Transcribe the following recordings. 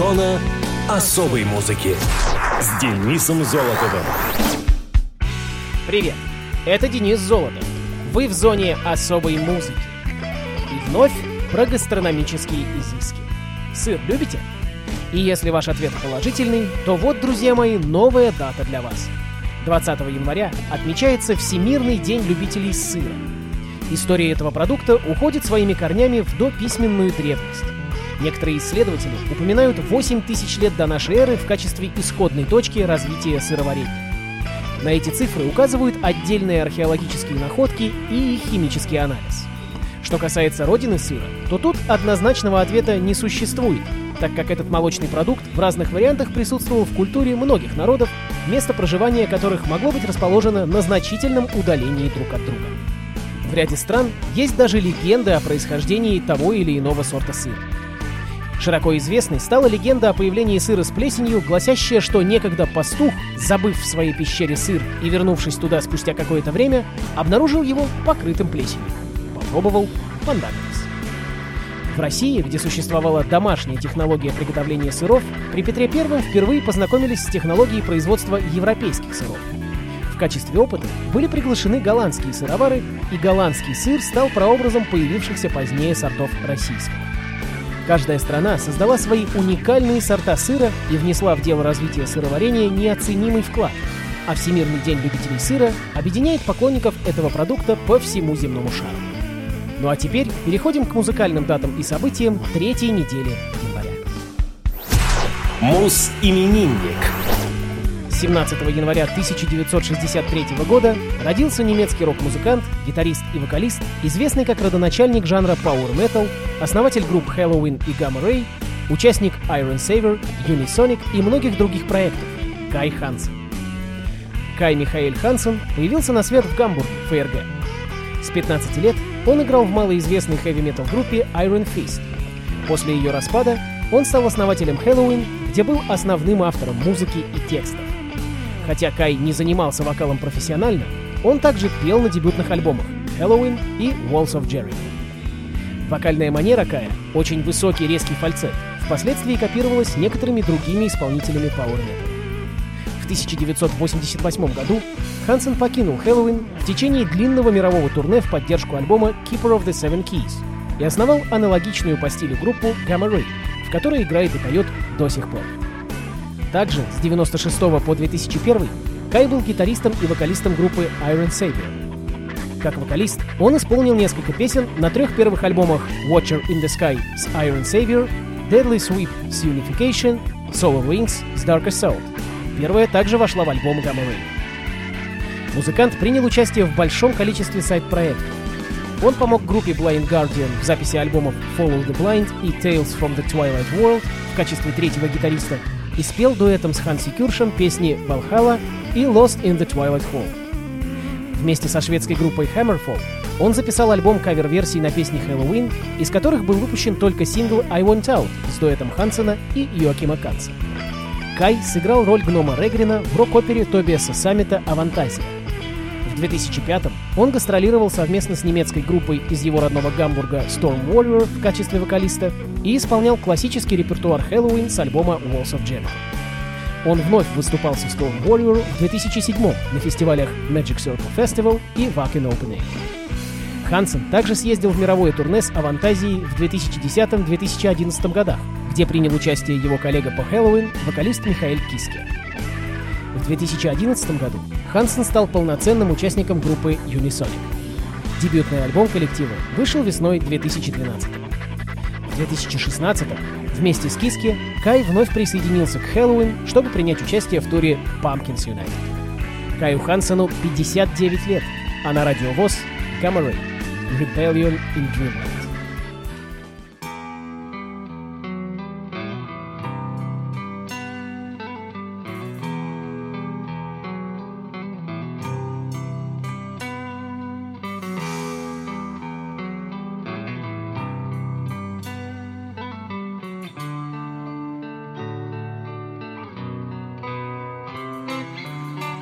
Зона особой музыки с Денисом Золотовым. Привет, это Денис Золотов. Вы в зоне особой музыки. И вновь про гастрономические изыски. Сыр любите? И если ваш ответ положительный, то вот, друзья мои, новая дата для вас. 20 января отмечается Всемирный день любителей сыра. История этого продукта уходит своими корнями в дописьменную древность. Некоторые исследователи упоминают 8 тысяч лет до нашей эры в качестве исходной точки развития сыроварения. На эти цифры указывают отдельные археологические находки и химический анализ. Что касается родины сыра, то тут однозначного ответа не существует, так как этот молочный продукт в разных вариантах присутствовал в культуре многих народов, место проживания которых могло быть расположено на значительном удалении друг от друга. В ряде стран есть даже легенды о происхождении того или иного сорта сыра. Широко известной стала легенда о появлении сыра с плесенью, гласящая, что некогда пастух, забыв в своей пещере сыр и вернувшись туда спустя какое-то время, обнаружил его покрытым плесенью. Попробовал, понравилось. В России, где существовала домашняя технология приготовления сыров, при Петре I впервые познакомились с технологией производства европейских сыров. В качестве опыта были приглашены голландские сыровары, и голландский сыр стал прообразом появившихся позднее сортов российского. Каждая страна создала свои уникальные сорта сыра и внесла в дело развития сыроварения неоценимый вклад. А Всемирный день любителей сыра объединяет поклонников этого продукта по всему земному шару. Ну а теперь переходим к музыкальным датам и событиям третьей недели января. Мус-именинник. 17 января 1963 года родился немецкий рок-музыкант, гитарист и вокалист, известный как родоначальник жанра Power Metal, основатель групп Halloween и Gamma Ray, участник Iron Saver, Unisonic и многих других проектов — Кай Хансен. Кай Михаэль Хансен появился на свет в Гамбурге, ФРГ. С 15 лет он играл в малоизвестной хэви-метал группе Iron Fist. После ее распада он стал основателем Halloween, где был основным автором музыки и текстов. Хотя Кай не занимался вокалом профессионально, он также пел на дебютных альбомах Halloween и Walls of Jericho. Вокальная манера Кая, очень высокий резкий фальцет, впоследствии копировалась некоторыми другими исполнителями Power Metal. В 1988 году Хансен покинул Хэллоуин в течение длинного мирового турне в поддержку альбома Keeper of the Seven Keys и основал аналогичную по стилю группу Gamma Ray, в которой играет и поет до сих пор. Также с 96 по 2001 Кай был гитаристом и вокалистом группы Iron Savior. Как вокалист, он исполнил несколько песен на трех первых альбомах Watcher in the Sky с Iron Savior, Deadly Sweep с Unification, Solar Wings с Dark Assault. Первая также вошла в альбом Gamma Ray. Музыкант принял участие в большом количестве сайт-проектов. Он помог группе Blind Guardian в записи альбомов Follow the Blind и Tales from the Twilight World в качестве третьего гитариста и спел дуэтом с Ханси Кюршем песни Valhalla и Lost in the Twilight Hall. Вместе со шведской группой Hammerfall он записал альбом кавер-версий на песни Halloween, из которых был выпущен только сингл I Want Out с дуэтом Хансена и Йоакима Канца. Кай сыграл роль гнома Регрина в рок-опере Тобиаса Саммита «Авантазия». В 2005 он гастролировал совместно с немецкой группой из его родного Гамбурга Storm Warrior в качестве вокалиста и исполнял классический репертуар Хэллоуин с альбома Walls of Jericho. Он вновь выступал со Storm Warrior в 2007 на фестивалях Magic Circle Festival и Wacken Open Air. Хансен также съездил в мировое турне с Авантазией в 2010-2011 годах, где принял участие его коллега по Хэллоуин, вокалист Михаил Киски. В 2011 году Хансен стал полноценным участником группы Unisonic. Дебютный альбом коллектива вышел весной 2012 В 2016 вместе с Киски Кай вновь присоединился к Хэллоуин, чтобы принять участие в туре Pumpkins United. Каю Хансену 59 лет, а на радиовоз Gamma Ray Rebellion in Dreamland.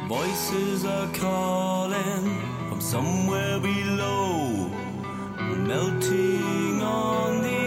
Voices are calling from somewhere below. Melting on the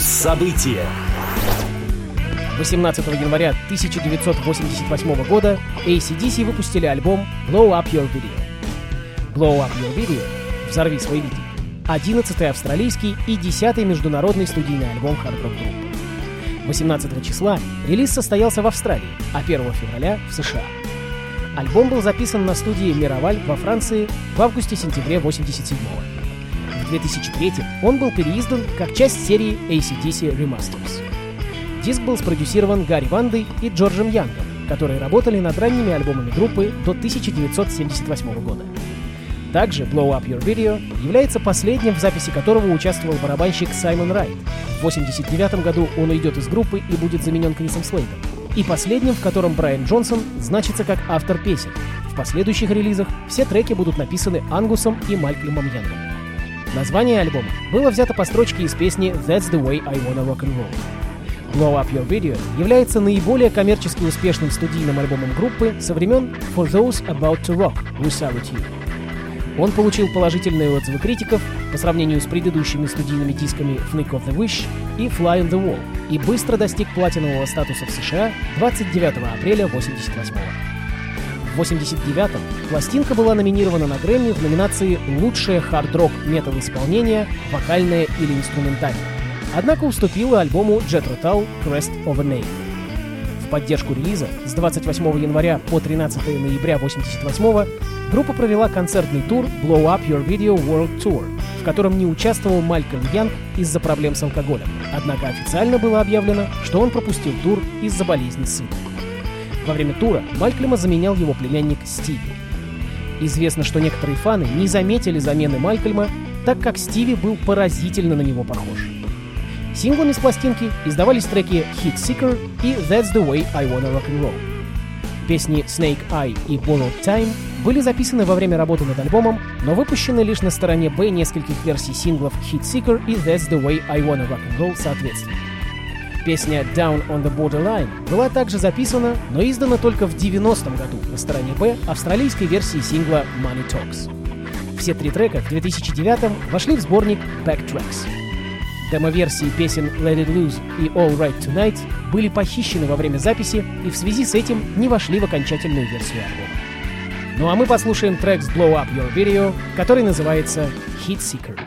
Фокус события. 18 января 1988 года ACDC выпустили альбом Blow Up Your Video. Blow Up Your Video — «Взорви свой видео» — 11-й австралийский и 10-й международный студийный альбом хард-рок группы. 18 числа релиз состоялся в Австралии, а 1 февраля — в США. Альбом был записан на студии Мироваль во Франции в августе-сентябре 87 -го. В 2003 он был переиздан как часть серии ACDC Remasters. Диск был спродюсирован Гарри Вандой и Джорджем Янгом, которые работали над ранними альбомами группы до 1978 года. Также Blow Up Your Video является последним, в записи которого участвовал барабанщик Саймон Райт. В 1989 году он уйдет из группы и будет заменен Крисом Слейдом. И последним, в котором Брайан Джонсон значится как автор песен. В последующих релизах все треки будут написаны Ангусом и Малькольмом Янгом. Название альбома было взято по строчке из песни «That's the way I wanna rock and roll». Blow Up Your Video является наиболее коммерчески успешным студийным альбомом группы со времен For Those About to Rock We Salute You. Он получил положительные отзывы критиков по сравнению с предыдущими студийными дисками Flick of the Wish и Fly on the Wall и быстро достиг платинового статуса в США 29 апреля 1988 В 1989-м пластинка была номинирована на Грэмми в номинации «Лучшее хард-рок метал исполнения, вокальное или инструментальное» однако уступила альбому Jet Rotal Crest of a Name. В поддержку релиза с 28 января по 13 ноября 1988 группа провела концертный тур Blow Up Your Video World Tour, в котором не участвовал Малькольм Янг из-за проблем с алкоголем. Однако официально было объявлено, что он пропустил тур из-за болезни сына. Во время тура Малькольма заменял его племянник Стиви. Известно, что некоторые фаны не заметили замены Малькольма, так как Стиви был поразительно на него похож. Синглами с пластинки издавались треки Hit Seeker и That's the Way I Wanna Rock and Roll. Песни Snake Eye и Borrowed Time были записаны во время работы над альбомом, но выпущены лишь на стороне Б нескольких версий синглов Hit Seeker и That's the Way I Wanna Rock and Roll соответственно. Песня Down on the Borderline была также записана, но издана только в 90-м году на стороне Б австралийской версии сингла Money Talks. Все три трека в 2009 вошли в сборник Backtracks. Демо-версии песен Let It Loose и All Right Tonight были похищены во время записи и в связи с этим не вошли в окончательную версию альбома. Ну а мы послушаем трек с Blow Up Your Video, который называется Hit Seeker.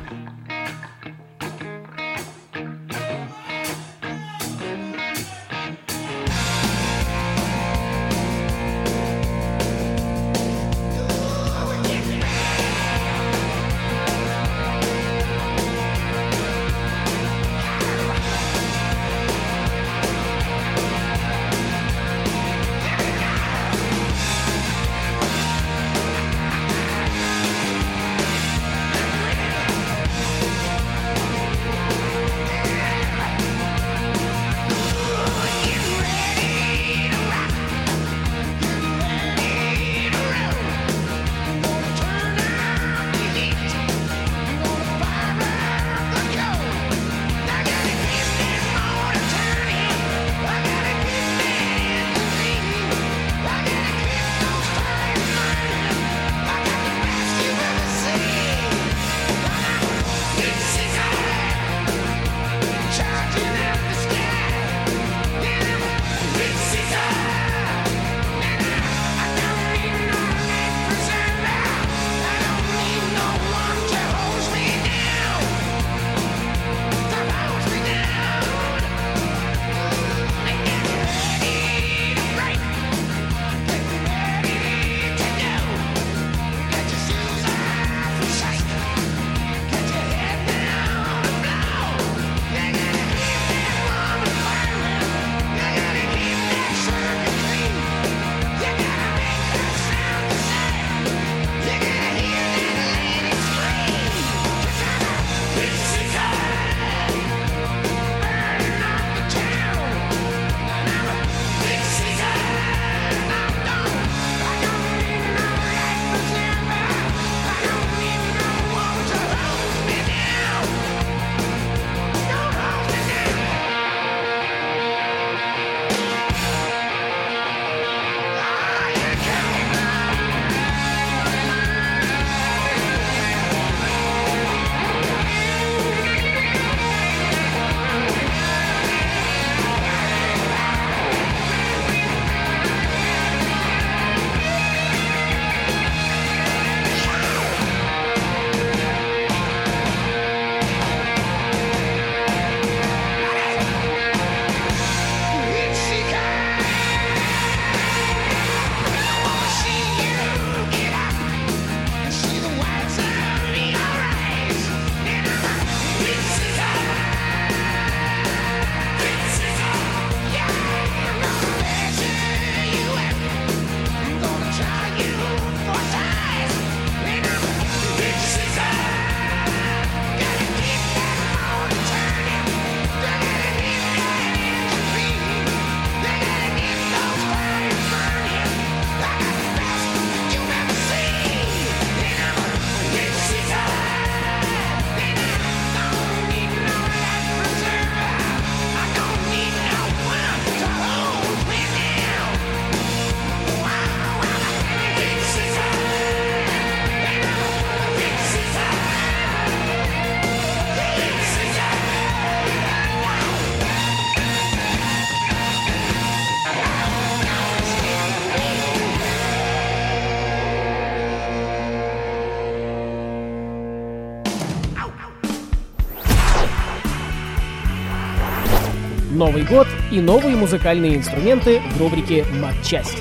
Новый год и новые музыкальные инструменты в рубрике «Матчасть».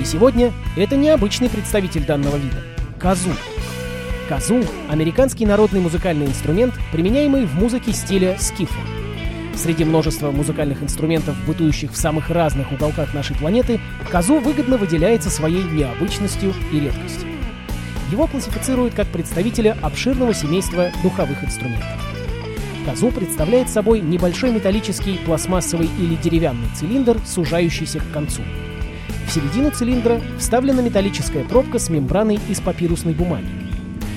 И сегодня это необычный представитель данного вида — казу. Казу — американский народный музыкальный инструмент, применяемый в музыке стиля скифа. Среди множества музыкальных инструментов, бытующих в самых разных уголках нашей планеты, казу выгодно выделяется своей необычностью и редкостью. Его классифицируют как представителя обширного семейства духовых инструментов. Казу представляет собой небольшой металлический, пластмассовый или деревянный цилиндр, сужающийся к концу. В середину цилиндра вставлена металлическая пробка с мембраной из папирусной бумаги.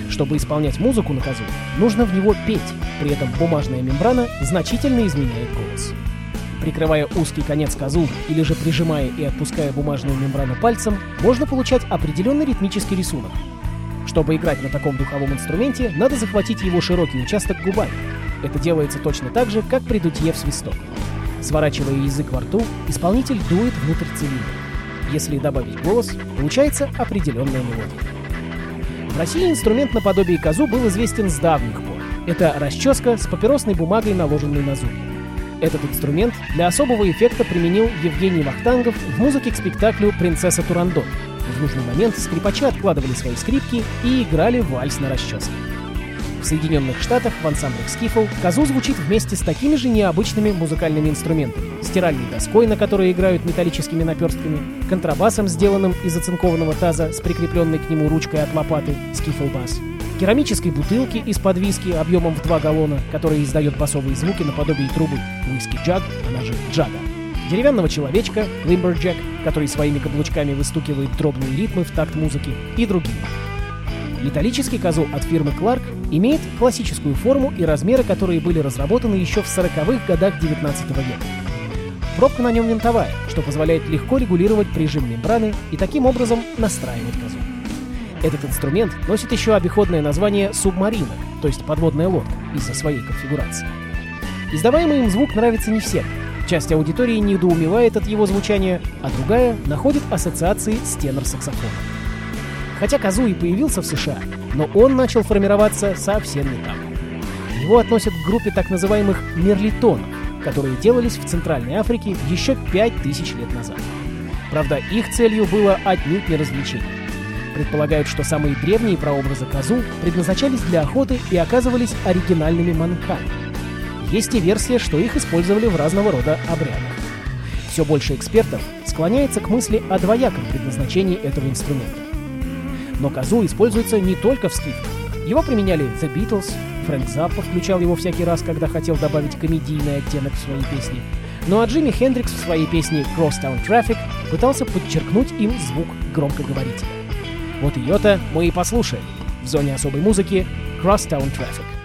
Чтобы исполнять музыку на казу, нужно в него петь, при этом бумажная мембрана значительно изменяет голос. Прикрывая узкий конец казу или же прижимая и отпуская бумажную мембрану пальцем, можно получать определенный ритмический рисунок. Чтобы играть на таком духовом инструменте, надо захватить его широкий участок губами, это делается точно так же, как при дутье в свисток. Сворачивая язык во рту, исполнитель дует внутрь цилиндра. Если добавить голос, получается определенная мелодия. В России инструмент наподобие казу был известен с давних пор. Это расческа с папиросной бумагой, наложенной на зубы. Этот инструмент для особого эффекта применил Евгений Вахтангов в музыке к спектаклю «Принцесса Турандот». В нужный момент скрипачи откладывали свои скрипки и играли вальс на расческе. Соединенных Штатах в ансамблях скифл казу звучит вместе с такими же необычными музыкальными инструментами. Стиральной доской, на которой играют металлическими наперстками, контрабасом, сделанным из оцинкованного таза с прикрепленной к нему ручкой от лопаты, скифл-бас, керамической бутылки из-под виски объемом в 2 галлона, которая издает басовые звуки наподобие трубы, виски-джаг, она же джага, деревянного человечка, лимберджек, который своими каблучками выстукивает дробные ритмы в такт музыки, и другие. Металлический козу от фирмы Clark имеет классическую форму и размеры, которые были разработаны еще в 40-х годах 19 века. Пробка на нем винтовая, что позволяет легко регулировать прижим мембраны и таким образом настраивать козу. Этот инструмент носит еще обиходное название субмарина, то есть подводная лодка, из-за своей конфигурации. Издаваемый им звук нравится не всем. Часть аудитории недоумевает от его звучания, а другая находит ассоциации с тенор-саксофоном. Хотя Казу и появился в США, но он начал формироваться совсем не там. Его относят к группе так называемых мерлитонов, которые делались в Центральной Африке еще 5000 лет назад. Правда, их целью было отнюдь не развлечение. Предполагают, что самые древние прообразы Казу предназначались для охоты и оказывались оригинальными манками. Есть и версия, что их использовали в разного рода обрядах. Все больше экспертов склоняется к мысли о двояком предназначении этого инструмента. Но казу используется не только в скифах. Его применяли The Beatles, Фрэнк Заппа включал его всякий раз, когда хотел добавить комедийный оттенок в свои песни. Ну а Джимми Хендрикс в своей песне Crosstown Traffic пытался подчеркнуть им звук громкоговорителя. Вот ее-то мы и послушаем в зоне особой музыки Crosstown Traffic.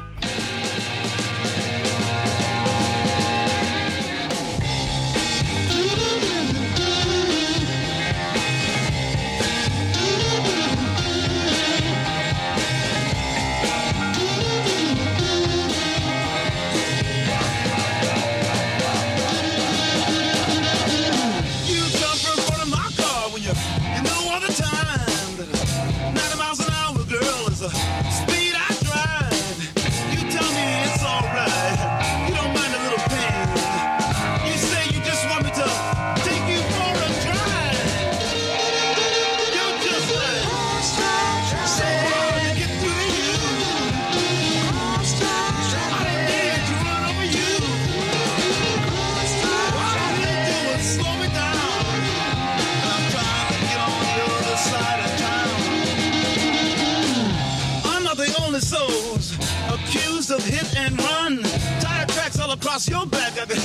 Across your back. I can,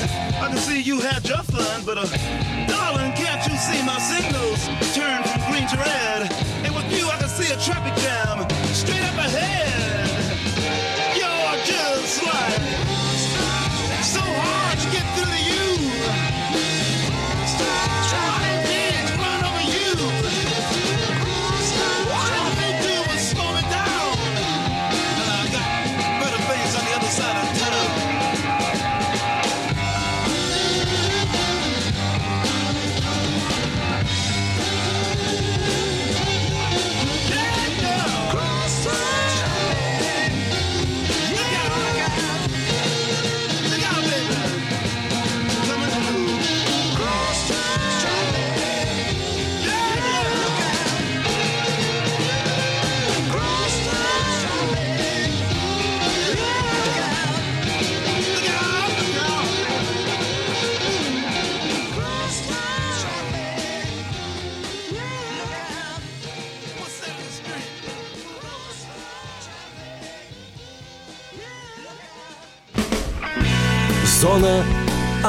I can see you had your fun, but uh,